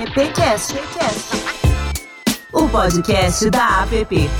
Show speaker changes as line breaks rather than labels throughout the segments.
AppCast, o podcast da App.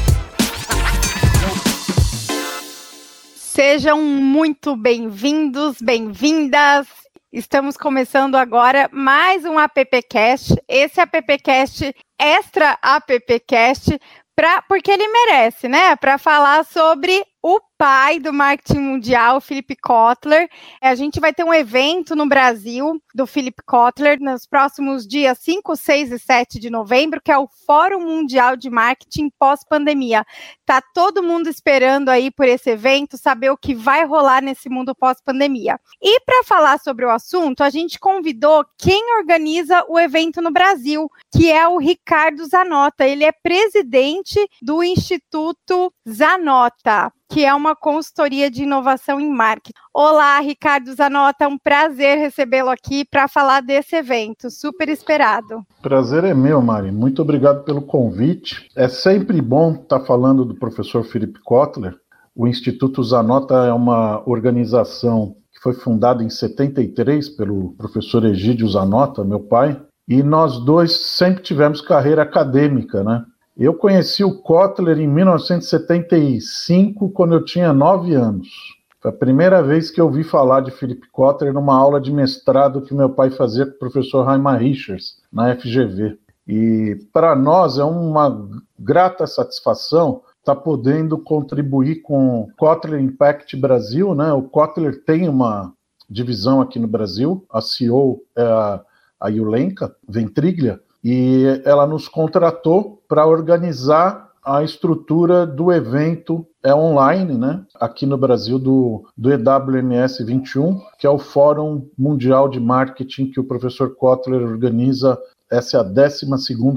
Sejam muito bem-vindos, bem-vindas. Estamos começando agora mais um AppCast. Esse AppCast extra AppCast, pra, porque ele merece, né? Para falar sobre o pai do marketing mundial, Philip Kotler. A gente vai ter um evento no Brasil do Philip Kotler nos próximos dias 5, 6 e 7 de novembro, que é o Fórum Mundial de Marketing pós-pandemia. Tá todo mundo esperando aí por esse evento, saber o que vai rolar nesse mundo pós-pandemia. E para falar sobre o assunto, a gente convidou quem organiza o evento no Brasil, que é o Ricardo Zanota. Ele é presidente do Instituto Zanota que é uma consultoria de inovação em marketing. Olá, Ricardo Zanota, é um prazer recebê-lo aqui para falar desse evento, super esperado.
Prazer é meu, Mari. Muito obrigado pelo convite. É sempre bom estar falando do professor Philip Kotler. O Instituto Zanota é uma organização que foi fundada em 73 pelo professor Egídio Zanota, meu pai, e nós dois sempre tivemos carreira acadêmica, né? Eu conheci o Kotler em 1975, quando eu tinha nove anos. Foi a primeira vez que eu ouvi falar de Philip Kotler numa aula de mestrado que meu pai fazia com o professor Raimar Richards, na FGV. E para nós é uma grata satisfação estar tá podendo contribuir com o Kotler Impact Brasil. Né? O Kotler tem uma divisão aqui no Brasil, a CEO é a, a Yulenka Ventriglia, e ela nos contratou para organizar a estrutura do evento é online, né? Aqui no Brasil do, do EWMS 21, que é o Fórum Mundial de Marketing que o professor Kotler organiza. Essa é a 12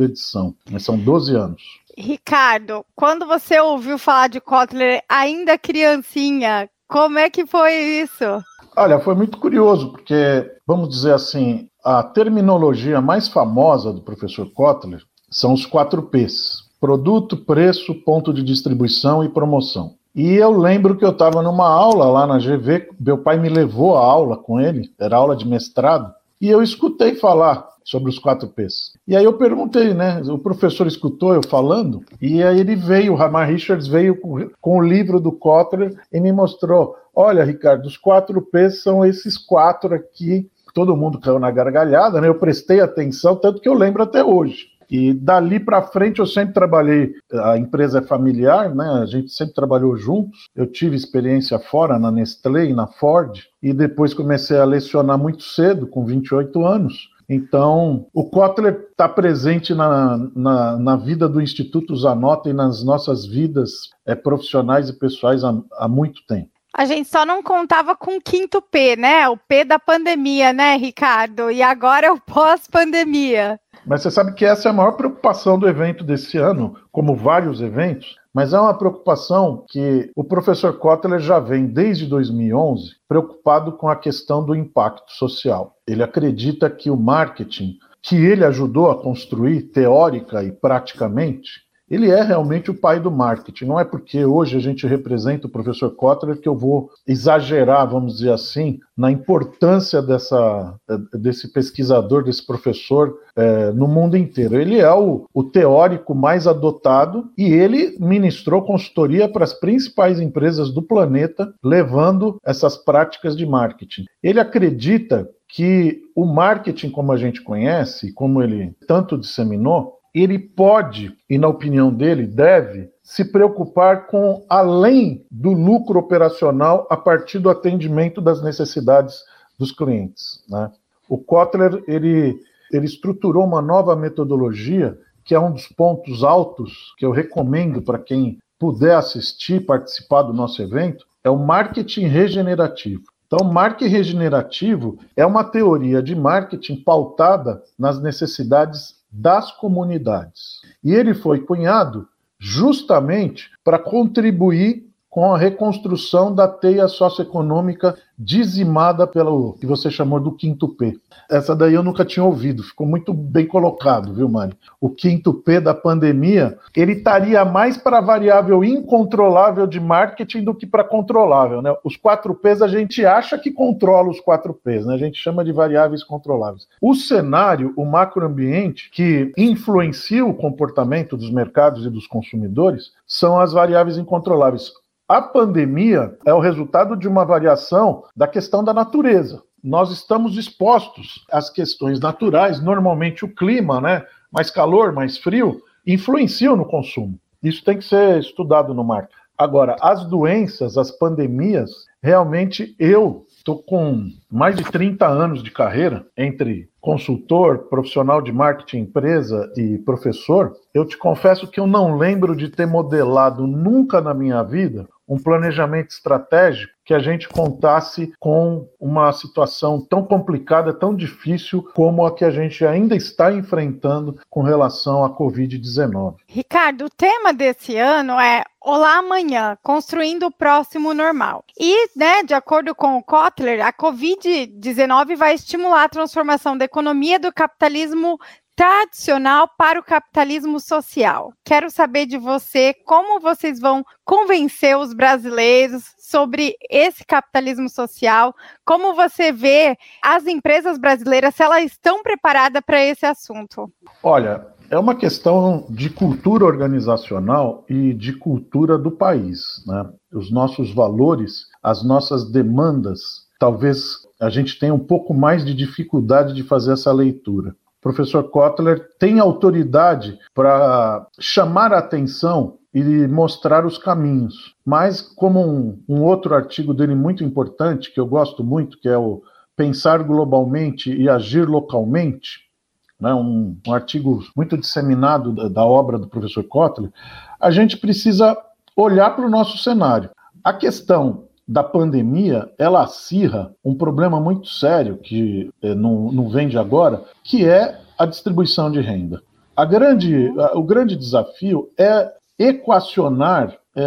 edição. São 12 anos.
Ricardo, quando você ouviu falar de Kotler ainda criancinha, como é que foi isso?
Olha, foi muito curioso, porque, vamos dizer assim, a terminologia mais famosa do professor Kotler são os quatro P's: produto, preço, ponto de distribuição e promoção. E eu lembro que eu estava numa aula lá na GV, meu pai me levou a aula com ele, era aula de mestrado, e eu escutei falar sobre os quatro P's. E aí eu perguntei, né? O professor escutou eu falando, e aí ele veio, o Ramar Richards veio com, com, o livro do Kotler e me mostrou: olha, Ricardo, os quatro P's são esses quatro aqui todo mundo caiu na gargalhada, né? Eu prestei atenção, tanto que eu lembro até hoje. E dali para frente eu sempre trabalhei, a empresa é familiar, né? A gente sempre trabalhou juntos. Eu tive experiência fora na Nestlé e na Ford e depois comecei a lecionar muito cedo, com 28 anos. Então, o Kotler está presente na, na, na, vida do Instituto Zanota e nas nossas vidas é, profissionais e pessoais há, há muito tempo.
A gente só não contava com o quinto P, né? O P da pandemia, né, Ricardo? E agora é o pós-pandemia.
Mas você sabe que essa é a maior preocupação do evento desse ano, como vários eventos, mas é uma preocupação que o professor Kotler já vem desde 2011 preocupado com a questão do impacto social. Ele acredita que o marketing que ele ajudou a construir teórica e praticamente ele é realmente o pai do marketing. Não é porque hoje a gente representa o professor Kotler que eu vou exagerar, vamos dizer assim, na importância dessa, desse pesquisador, desse professor é, no mundo inteiro. Ele é o, o teórico mais adotado e ele ministrou consultoria para as principais empresas do planeta, levando essas práticas de marketing. Ele acredita que o marketing, como a gente conhece, como ele tanto disseminou, ele pode, e na opinião dele, deve se preocupar com além do lucro operacional a partir do atendimento das necessidades dos clientes. Né? O Kotler ele, ele estruturou uma nova metodologia que é um dos pontos altos que eu recomendo para quem puder assistir, participar do nosso evento, é o marketing regenerativo. Então, marketing regenerativo é uma teoria de marketing pautada nas necessidades das comunidades. E ele foi cunhado justamente para contribuir com a reconstrução da teia socioeconômica dizimada pelo que você chamou do quinto P. Essa daí eu nunca tinha ouvido, ficou muito bem colocado, viu, Mari? O quinto P da pandemia, ele estaria mais para a variável incontrolável de marketing do que para controlável, né? Os quatro P's a gente acha que controla os quatro P's, né? A gente chama de variáveis controláveis. O cenário, o macroambiente que influencia o comportamento dos mercados e dos consumidores são as variáveis incontroláveis. A pandemia é o resultado de uma variação da questão da natureza. Nós estamos expostos às questões naturais, normalmente o clima, né? Mais calor, mais frio, influenciam no consumo. Isso tem que ser estudado no marketing. Agora, as doenças, as pandemias, realmente eu estou com mais de 30 anos de carreira entre consultor, profissional de marketing, empresa e professor. Eu te confesso que eu não lembro de ter modelado nunca na minha vida um planejamento estratégico que a gente contasse com uma situação tão complicada, tão difícil como a que a gente ainda está enfrentando com relação à Covid-19.
Ricardo, o tema desse ano é Olá Amanhã, construindo o próximo normal. E, né, de acordo com o Kotler, a Covid-19 vai estimular a transformação da economia do capitalismo tradicional para o capitalismo social. Quero saber de você como vocês vão convencer os brasileiros sobre esse capitalismo social, como você vê as empresas brasileiras, se elas estão preparadas para esse assunto.
Olha, é uma questão de cultura organizacional e de cultura do país. Né? Os nossos valores, as nossas demandas, talvez a gente tenha um pouco mais de dificuldade de fazer essa leitura professor Kotler tem autoridade para chamar a atenção e mostrar os caminhos. Mas, como um, um, outro artigo dele muito importante, que eu gosto muito, que é o Pensar Globalmente e Agir Localmente, né, um, um artigo muito disseminado da, da obra do professor Kotler, a gente precisa olhar para o nosso cenário. A questão da pandemia, ela acirra um problema muito sério que é, não, não vem de agora, que é a distribuição de renda. A grande, a, o grande desafio é equacionar. É,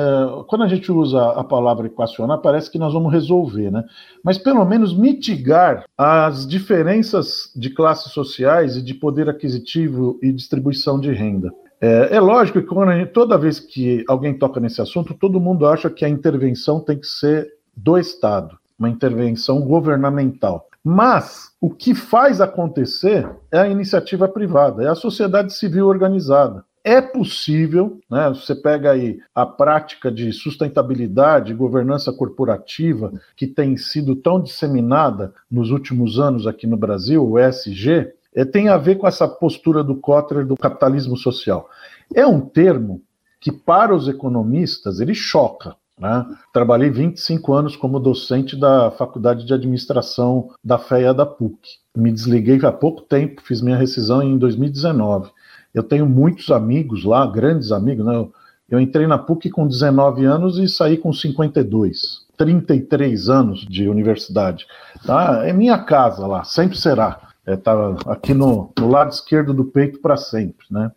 quando a gente usa a palavra equacionar, parece que nós vamos resolver, né? Mas pelo menos mitigar as diferenças de classes sociais e de poder aquisitivo e distribuição de renda. É, é lógico que toda vez que alguém toca nesse assunto, todo mundo acha que a intervenção tem que ser do Estado, uma intervenção governamental. Mas o que faz acontecer é a iniciativa privada, é a sociedade civil organizada. É possível, né? Você pega aí a prática de sustentabilidade, governança corporativa, que tem sido tão disseminada nos últimos anos aqui no Brasil, o ESG, é, tem a ver com essa postura do Kotler do capitalismo social. É um termo que, para os economistas, ele choca. Né? Trabalhei 25 anos como docente da Faculdade de Administração da FEA da PUC. Me desliguei há pouco tempo, fiz minha rescisão em 2019. Eu tenho muitos amigos lá, grandes amigos. Né? Eu, eu entrei na PUC com 19 anos e saí com 52. 33 anos de universidade. Tá? É minha casa lá, sempre será estava é, aqui no, no, lado esquerdo do peito para sempre, né?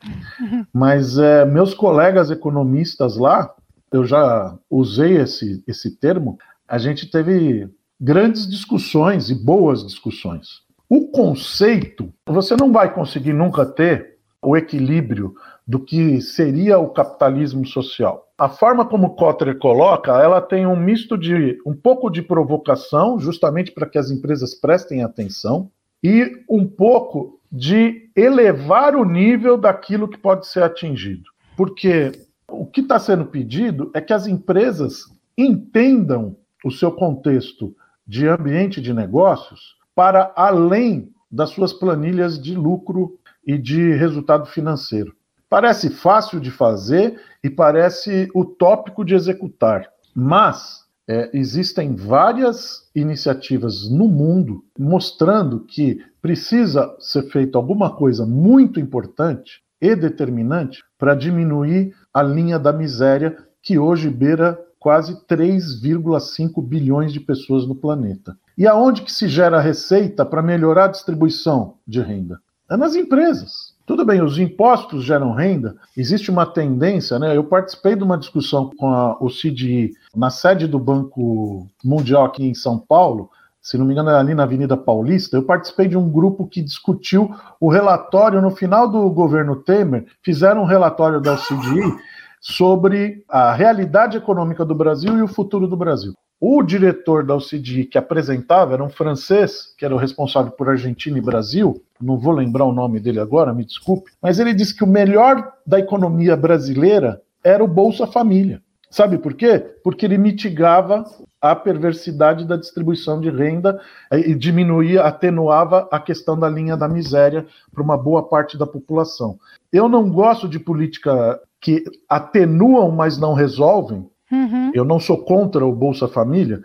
Mas é, meus colegas economistas lá, eu já usei esse, esse termo, a gente teve grandes discussões e boas discussões. O conceito, você não vai conseguir nunca ter o equilíbrio do que seria o capitalismo social. A forma como Kotler coloca, ela tem um misto de um pouco de provocação, justamente para que as empresas prestem atenção, e um pouco de elevar o nível daquilo que pode ser atingido. Porque o que está sendo pedido é que as empresas entendam o seu contexto de ambiente de negócios para além das suas planilhas de lucro e de resultado financeiro. Parece fácil de fazer e parece utópico de executar, mas é, existem várias iniciativas no mundo mostrando que precisa ser feito alguma coisa muito importante e determinante para diminuir a linha da miséria que hoje beira quase 3,5 bilhões de pessoas no planeta. E aonde que se gera receita para melhorar a distribuição de renda? É nas empresas. Tudo bem, os impostos geram renda, existe uma tendência, né? Eu participei de uma discussão com a, o CDI na sede do Banco Mundial aqui em São Paulo, se não me engano, ali na Avenida Paulista, eu participei de um grupo que discutiu o relatório no final do governo Temer, fizeram um relatório da CDI sobre a realidade econômica do Brasil e o futuro do Brasil. O diretor da OCDE que apresentava era um francês, que era o responsável por Argentina e Brasil, não vou lembrar o nome dele agora, me desculpe, mas ele disse que o melhor da economia brasileira era o Bolsa Família. Sabe por quê? Porque ele mitigava a perversidade da distribuição de renda e diminuía, atenuava a questão da linha da miséria para uma boa parte da população. Eu não gosto de política que atenuam, mas não resolvem. Uhum. Eu não sou contra o Bolsa Família,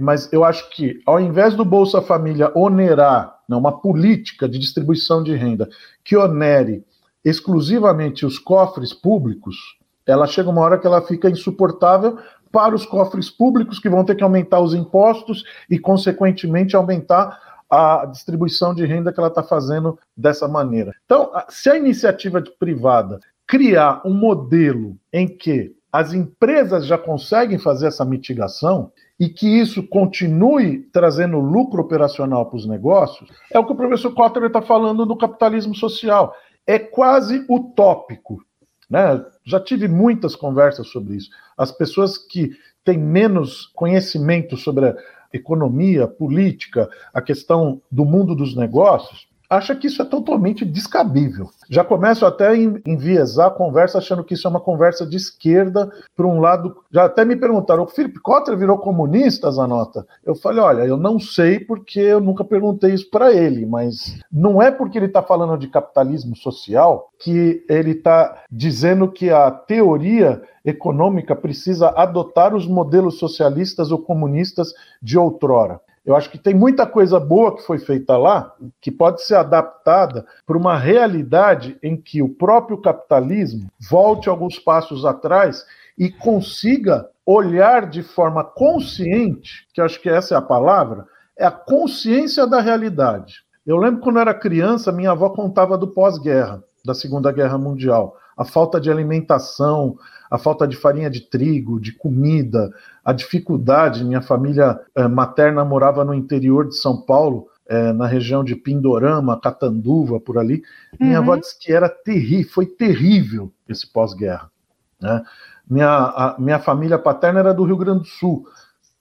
mas eu acho que, ao invés do Bolsa Família onerar não, uma política de distribuição de renda que onere exclusivamente os cofres públicos, ela chega uma hora que ela fica insuportável para os cofres públicos, que vão ter que aumentar os impostos e, consequentemente, aumentar a distribuição de renda que ela está fazendo dessa maneira. Então, se a iniciativa privada criar um modelo em que as empresas já conseguem fazer essa mitigação e que isso continue trazendo lucro operacional para os negócios, é o que o professor Kotler está falando do capitalismo social. É quase utópico. Né? Já tive muitas conversas sobre isso. As pessoas que têm menos conhecimento sobre a economia, política, a questão do mundo dos negócios, acha que isso é totalmente descabível. Já começo até a enviesar a conversa achando que isso é uma conversa de esquerda por um lado. Já até me perguntaram, o Felipe Cotter virou comunista, Zanota? Eu falei, olha, eu não sei porque eu nunca perguntei isso para ele, mas não é porque ele está falando de capitalismo social que ele está dizendo que a teoria econômica precisa adotar os modelos socialistas ou comunistas de outrora. Eu acho que tem muita coisa boa que foi feita lá, que pode ser adaptada para uma realidade em que o próprio capitalismo volte alguns passos atrás e consiga olhar de forma consciente, que acho que essa é a palavra, é a consciência da realidade. Eu lembro quando eu era criança, minha avó contava do pós-guerra, da Segunda Guerra Mundial, a falta de alimentação, a falta de farinha de trigo, de comida, a dificuldade. Minha família eh, materna morava no interior de São Paulo, eh, na região de Pindorama, Catanduva, por ali. Minha uhum. avó disse que era terrível, foi terrível esse pós-guerra. Né? Minha, a, minha família paterna era do Rio Grande do Sul,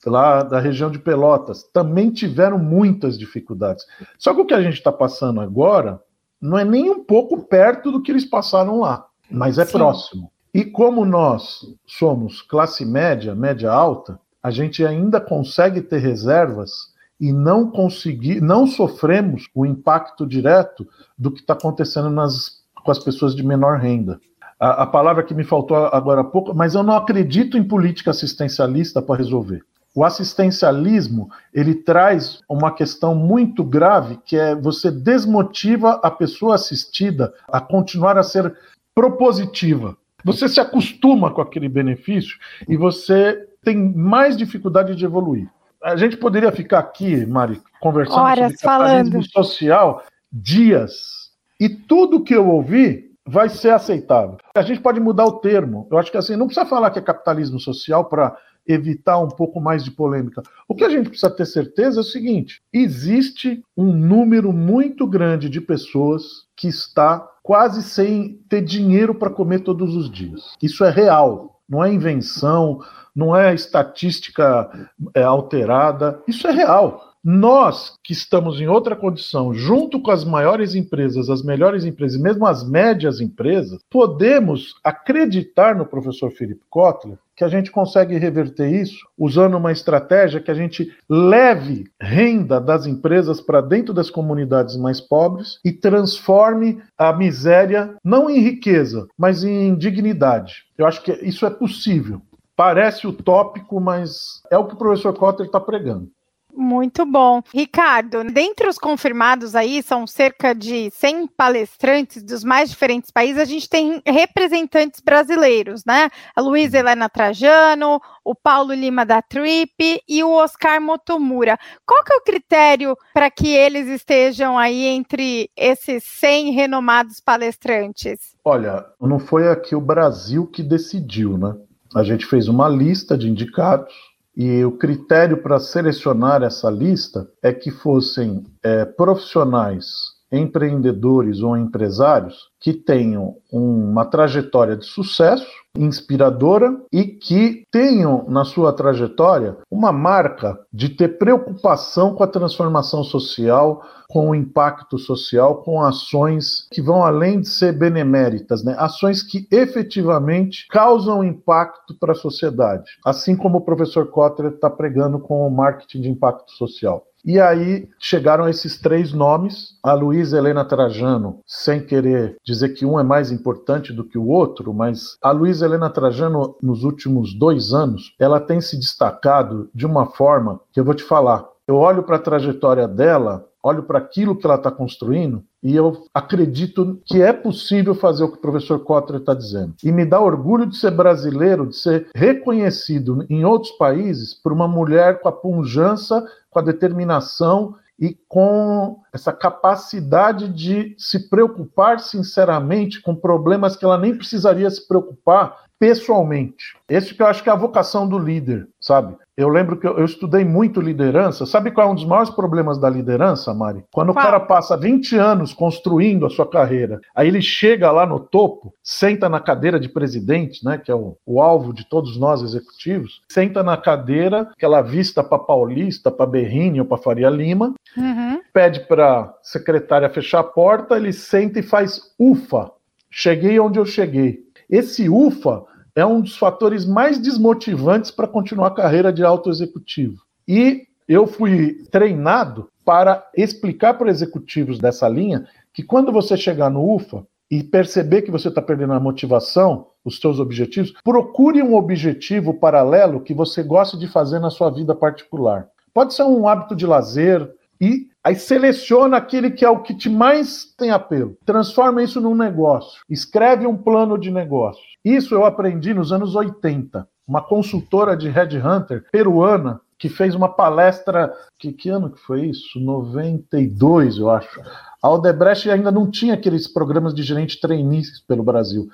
lá da região de Pelotas. Também tiveram muitas dificuldades. Só que o que a gente está passando agora não é nem um pouco perto do que eles passaram lá, mas é Sim. próximo. E como nós somos classe média, média alta, a gente ainda consegue ter reservas e não conseguir, não sofremos o impacto direto do que está acontecendo nas, com as pessoas de menor renda. A, a palavra que me faltou agora há pouco, mas eu não acredito em política assistencialista para resolver. O assistencialismo ele traz uma questão muito grave que é você desmotiva a pessoa assistida a continuar a ser propositiva. Você se acostuma com aquele benefício e você tem mais dificuldade de evoluir. A gente poderia ficar aqui, Mari, conversando
Horas sobre capitalismo falando.
social dias e tudo que eu ouvi vai ser aceitável. A gente pode mudar o termo. Eu acho que assim, não precisa falar que é capitalismo social para evitar um pouco mais de polêmica. O que a gente precisa ter certeza é o seguinte: existe um número muito grande de pessoas que está quase sem ter dinheiro para comer todos os dias. Isso é real, não é invenção, não é estatística é, alterada, isso é real. Nós que estamos em outra condição, junto com as maiores empresas, as melhores empresas, mesmo as médias empresas, podemos acreditar no professor Felipe Kotler que a gente consegue reverter isso usando uma estratégia que a gente leve renda das empresas para dentro das comunidades mais pobres e transforme a miséria não em riqueza, mas em dignidade. Eu acho que isso é possível. Parece utópico, mas é o que o professor Cotter está pregando.
Muito bom. Ricardo, dentre os confirmados aí, são cerca de 100 palestrantes dos mais diferentes países, a gente tem representantes brasileiros, né? A Luísa Helena Trajano, o Paulo Lima da Trip e o Oscar Motomura. Qual que é o critério para que eles estejam aí entre esses 100 renomados palestrantes?
Olha, não foi aqui o Brasil que decidiu, né? A gente fez uma lista de indicados e o critério para selecionar essa lista é que fossem é, profissionais, empreendedores ou empresários que tenham uma trajetória de sucesso inspiradora e que tenham na sua trajetória uma marca de ter preocupação com a transformação social, com o impacto social, com ações que vão além de ser beneméritas, né? ações que efetivamente causam impacto para a sociedade, assim como o professor Kotler está pregando com o marketing de impacto social. E aí chegaram esses três nomes, a Luísa Helena Trajano, sem querer dizer que um é mais importante do que o outro, mas a Luísa Helena Trajano, nos últimos dois anos, ela tem se destacado de uma forma que eu vou te falar. Eu olho para a trajetória dela olho para aquilo que ela está construindo e eu acredito que é possível fazer o que o professor Kotler está dizendo. E me dá orgulho de ser brasileiro, de ser reconhecido em outros países por uma mulher com a punjança, com a determinação e com essa capacidade de se preocupar sinceramente com problemas que ela nem precisaria se preocupar pessoalmente. Esse que eu acho que é a vocação do líder, sabe? Eu lembro que eu, eu, estudei muito liderança. Sabe qual é um dos maiores problemas da liderança, Mari? Quando qual? o cara passa 20 anos construindo a sua carreira, aí ele chega lá no topo, senta na cadeira de presidente, né, que é o, o alvo de todos nós executivos, senta na cadeira, aquela vista para Paulista, para Berrini ou para Faria Lima, uhum. pede para secretária fechar a porta, ele senta e faz ufa. Cheguei onde eu cheguei. Esse UFA é um dos fatores mais desmotivantes para continuar a carreira de alto executivo. E eu fui treinado para explicar para executivos dessa linha que quando você chegar no UFA e perceber que você está perdendo a motivação, os seus objetivos, procure um objetivo paralelo que você goste de fazer na sua vida particular. Pode ser um hábito de lazer, e aí seleciona aquele que é o que te mais tem apelo. Transforma isso num negócio. Escreve um plano de negócio. Isso eu aprendi nos anos 80. Uma consultora de headhunter peruana que fez uma palestra. Que, que ano que foi isso? 92, eu acho. A Aldebrecht ainda não tinha aqueles programas de gerente trainees pelo Brasil.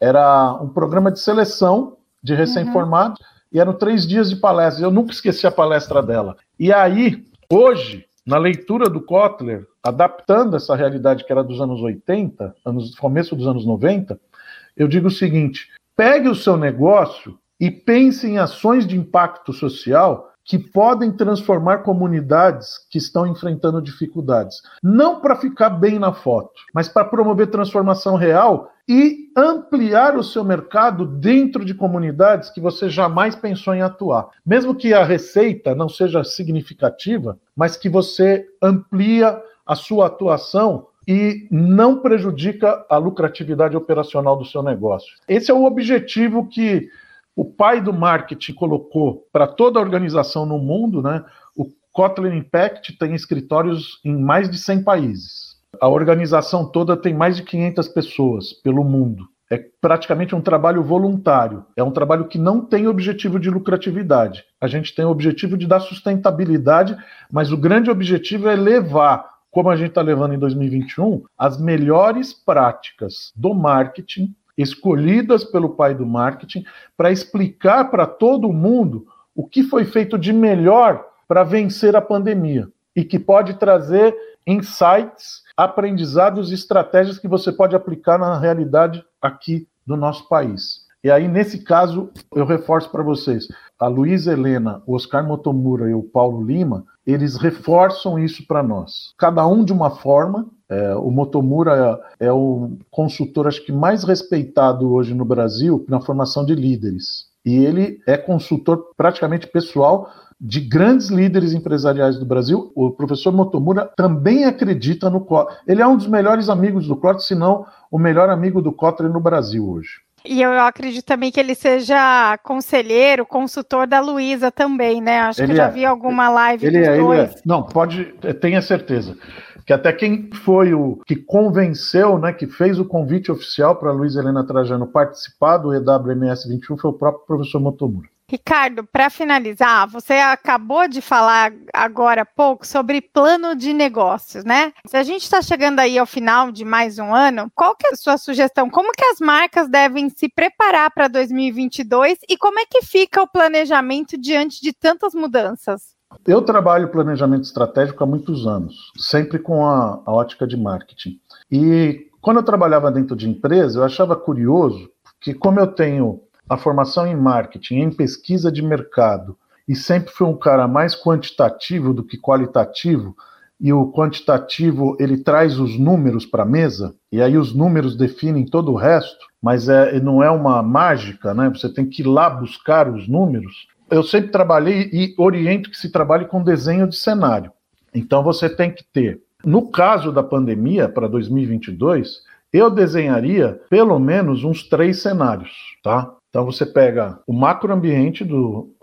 Era um programa de seleção de recém-formados uhum. e eram três dias de palestra. Eu nunca esqueci a palestra dela. E aí, hoje, na leitura do Kotler, adaptando essa realidade que era dos anos 80, anos, começo dos anos 90, eu digo o seguinte: pegue o seu negócio e pense em ações de impacto social que podem transformar comunidades que estão enfrentando dificuldades. Não para ficar bem na foto, mas para promover transformação real e ampliar o seu mercado dentro de comunidades que você jamais pensou em atuar. Mesmo que a receita não seja significativa, mas que você amplia a sua atuação e não prejudica a lucratividade operacional do seu negócio. Esse é o objetivo que o pai do marketing colocou para toda a organização no mundo, né? O Kotlin Impact tem escritórios em mais de 100 países. A organização toda tem mais de 500 pessoas pelo mundo. É praticamente um trabalho voluntário. É um trabalho que não tem objetivo de lucratividade. A gente tem o objetivo de dar sustentabilidade, mas o grande objetivo é levar, como a gente está levando em 2021, as melhores práticas do marketing escolhidas pelo pai do marketing para explicar para todo mundo o que foi feito de melhor para vencer a pandemia e que pode trazer insights, aprendizados e estratégias que você pode aplicar na realidade aqui do nosso país. E aí, nesse caso, eu reforço para vocês: a Luísa Helena, o Oscar Motomura e o Paulo Lima, eles reforçam isso para nós. Cada um de uma forma. É, o Motomura é, é o consultor, acho que mais respeitado hoje no Brasil na formação de líderes. E ele é consultor praticamente pessoal de grandes líderes empresariais do Brasil. O professor Motomura também acredita no Kotler. Ele é um dos melhores amigos do Kotler, se não o melhor amigo do Kotler no Brasil hoje.
E eu acredito também que ele seja conselheiro, consultor da Luísa também, né? Acho ele que eu já é. vi alguma live
ele dos é, dois. Ele é. Não, pode, tenha certeza. Que até quem foi o que convenceu, né, que fez o convite oficial para Luísa Helena Trajano participar do EWMS 21 foi o próprio professor Motomura.
Ricardo, para finalizar, você acabou de falar agora há pouco sobre plano de negócios, né? Se a gente está chegando aí ao final de mais um ano, qual que é a sua sugestão? Como que as marcas devem se preparar para 2022 e como é que fica o planejamento diante de tantas mudanças?
Eu trabalho planejamento estratégico há muitos anos, sempre com a, a ótica de marketing. E quando eu trabalhava dentro de empresa, eu achava curioso que como eu tenho a formação em marketing, em pesquisa de mercado, e sempre fui um cara mais quantitativo do que qualitativo, e o quantitativo ele traz os números para a mesa, e aí os números definem todo o resto, mas é, não é uma mágica, né? Você tem que ir lá buscar os números. Eu sempre trabalhei e oriento que se trabalhe com desenho de cenário. Então você tem que ter, no caso da pandemia para 2022, eu desenharia pelo menos uns três cenários, tá? Então você pega o macroambiente do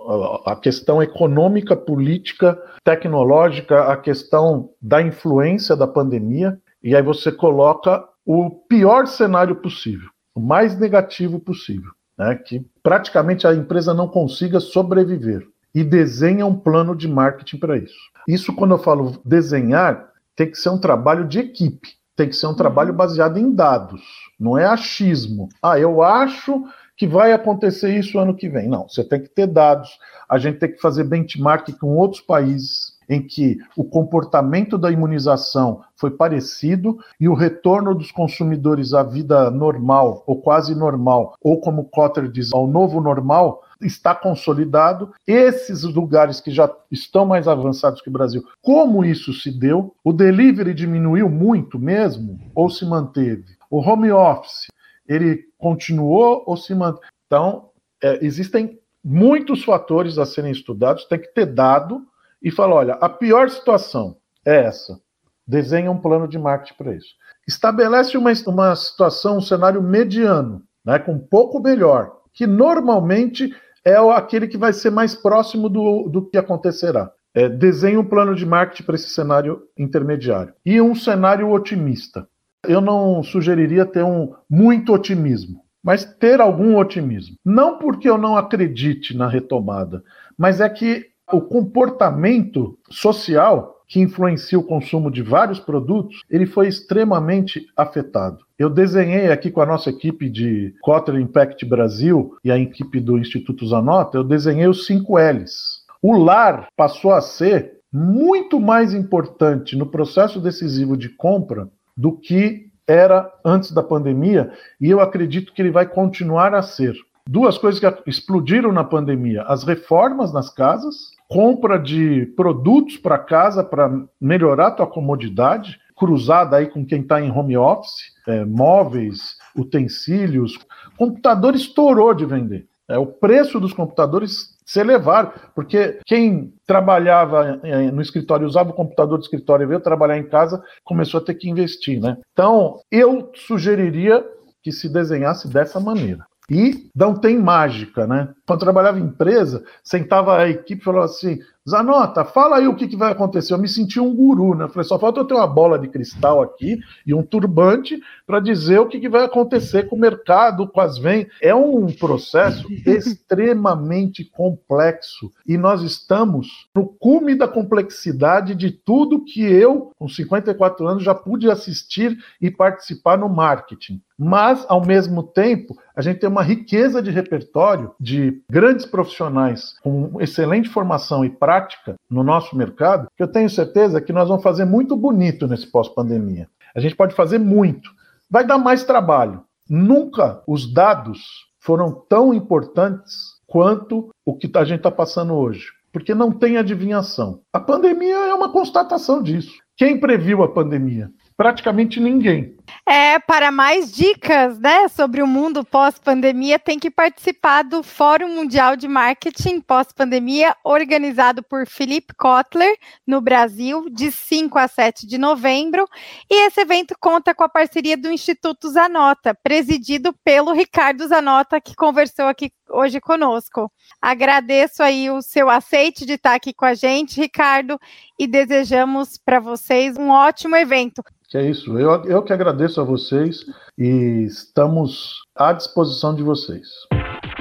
a questão econômica, política, tecnológica, a questão da influência da pandemia, e aí você coloca o pior cenário possível, o mais negativo possível, né? Que praticamente a empresa não consiga sobreviver e desenha um plano de marketing para isso. Isso quando eu falo desenhar, tem que ser um trabalho de equipe, tem que ser um trabalho uhum. baseado em dados, não é achismo. Ah, eu acho que vai acontecer isso ano que vem. Não, você tem que ter dados, a gente tem que fazer benchmark com outros países em que o comportamento da imunização foi parecido e o retorno dos consumidores à vida normal ou quase normal, ou como Cotter diz, ao novo normal, está consolidado. Esses lugares que já estão mais avançados que o Brasil, como isso se deu? O delivery diminuiu muito mesmo ou se manteve? O home office ele continuou ou se mantém. Então, é, existem muitos fatores a serem estudados, tem que ter dado e falar: olha, a pior situação é essa. Desenha um plano de marketing para isso. Estabelece uma, uma situação, um cenário mediano, né, com um pouco melhor, que normalmente é aquele que vai ser mais próximo do, do que acontecerá. É, desenha um plano de marketing para esse cenário intermediário. E um cenário otimista eu não sugeriria ter um muito otimismo, mas ter algum otimismo. Não porque eu não acredite na retomada, mas é que o comportamento social que influencia o consumo de vários produtos, ele foi extremamente afetado. Eu desenhei aqui com a nossa equipe de Cotter Impact Brasil e a equipe do Instituto Zanota, eu desenhei os 5 L's. O lar passou a ser muito mais importante no processo decisivo de compra do que era antes da pandemia, e eu acredito que ele vai continuar a ser. Duas coisas que explodiram na pandemia: as reformas nas casas, compra de produtos para casa para melhorar a tua comodidade, cruzada aí com quem está em home office, é, móveis, utensílios. Computador estourou de vender. É, o preço dos computadores se elevaram, porque quem trabalhava no escritório, usava o computador do escritório e veio trabalhar em casa, começou a ter que investir, né? Então, eu sugeriria que se desenhasse dessa maneira. E não tem mágica, né? Quando trabalhava em empresa, sentava a equipe e falava assim: Zanota, fala aí o que, que, vai acontecer. Eu me senti um guru, né? Falei, só falta eu ter uma bola de cristal aqui e um turbante para dizer o que, que, vai acontecer com o mercado, com as vendas. É um processo extremamente complexo e nós estamos no cume da complexidade de tudo que eu, com 54 anos, já pude assistir e participar no marketing. Mas, ao mesmo tempo, a gente tem uma riqueza de repertório de grandes profissionais com excelente formação e prática no nosso mercado, que eu tenho certeza que nós vamos fazer muito bonito nesse pós-pandemia. A gente pode fazer muito. Vai dar mais trabalho. Nunca os dados foram tão importantes quanto o que a gente está passando hoje. Porque não tem adivinhação. A pandemia é uma constatação disso. Quem previu a pandemia? Praticamente ninguém.
É, para mais dicas, né, sobre o mundo pós-pandemia, tem que participar do Fórum Mundial de Marketing pós-pandemia, organizado por Felipe Kotler, no Brasil, de 5 a 7 de novembro. E esse evento conta com a parceria do Instituto Zanota, presidido pelo Ricardo Zanota, que conversou aqui hoje conosco. Agradeço aí o seu aceite de estar aqui com a gente, Ricardo, e desejamos para vocês um ótimo evento.
Que é isso. Eu, eu que agradeço a vocês e estamos à disposição de vocês.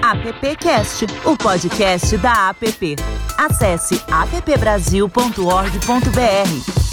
AppCast, o podcast da App. Acesse appbrasil.org.br